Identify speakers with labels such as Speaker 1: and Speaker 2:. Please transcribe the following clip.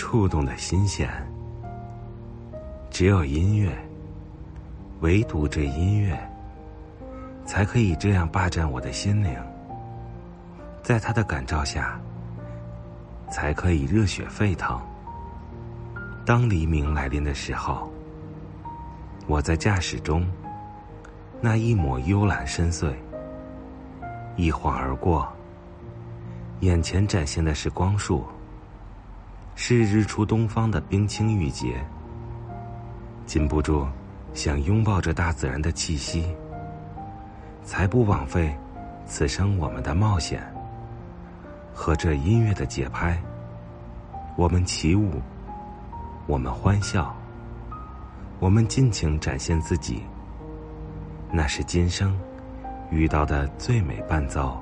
Speaker 1: 触动的心弦。只有音乐，唯独这音乐，才可以这样霸占我的心灵。在他的感召下，才可以热血沸腾。当黎明来临的时候，我在驾驶中，那一抹幽蓝深邃，一晃而过。眼前展现的是光束，是日出东方的冰清玉洁。禁不住想拥抱着大自然的气息，才不枉费此生我们的冒险。和这音乐的节拍，我们起舞，我们欢笑，我们尽情展现自己。那是今生遇到的最美伴奏。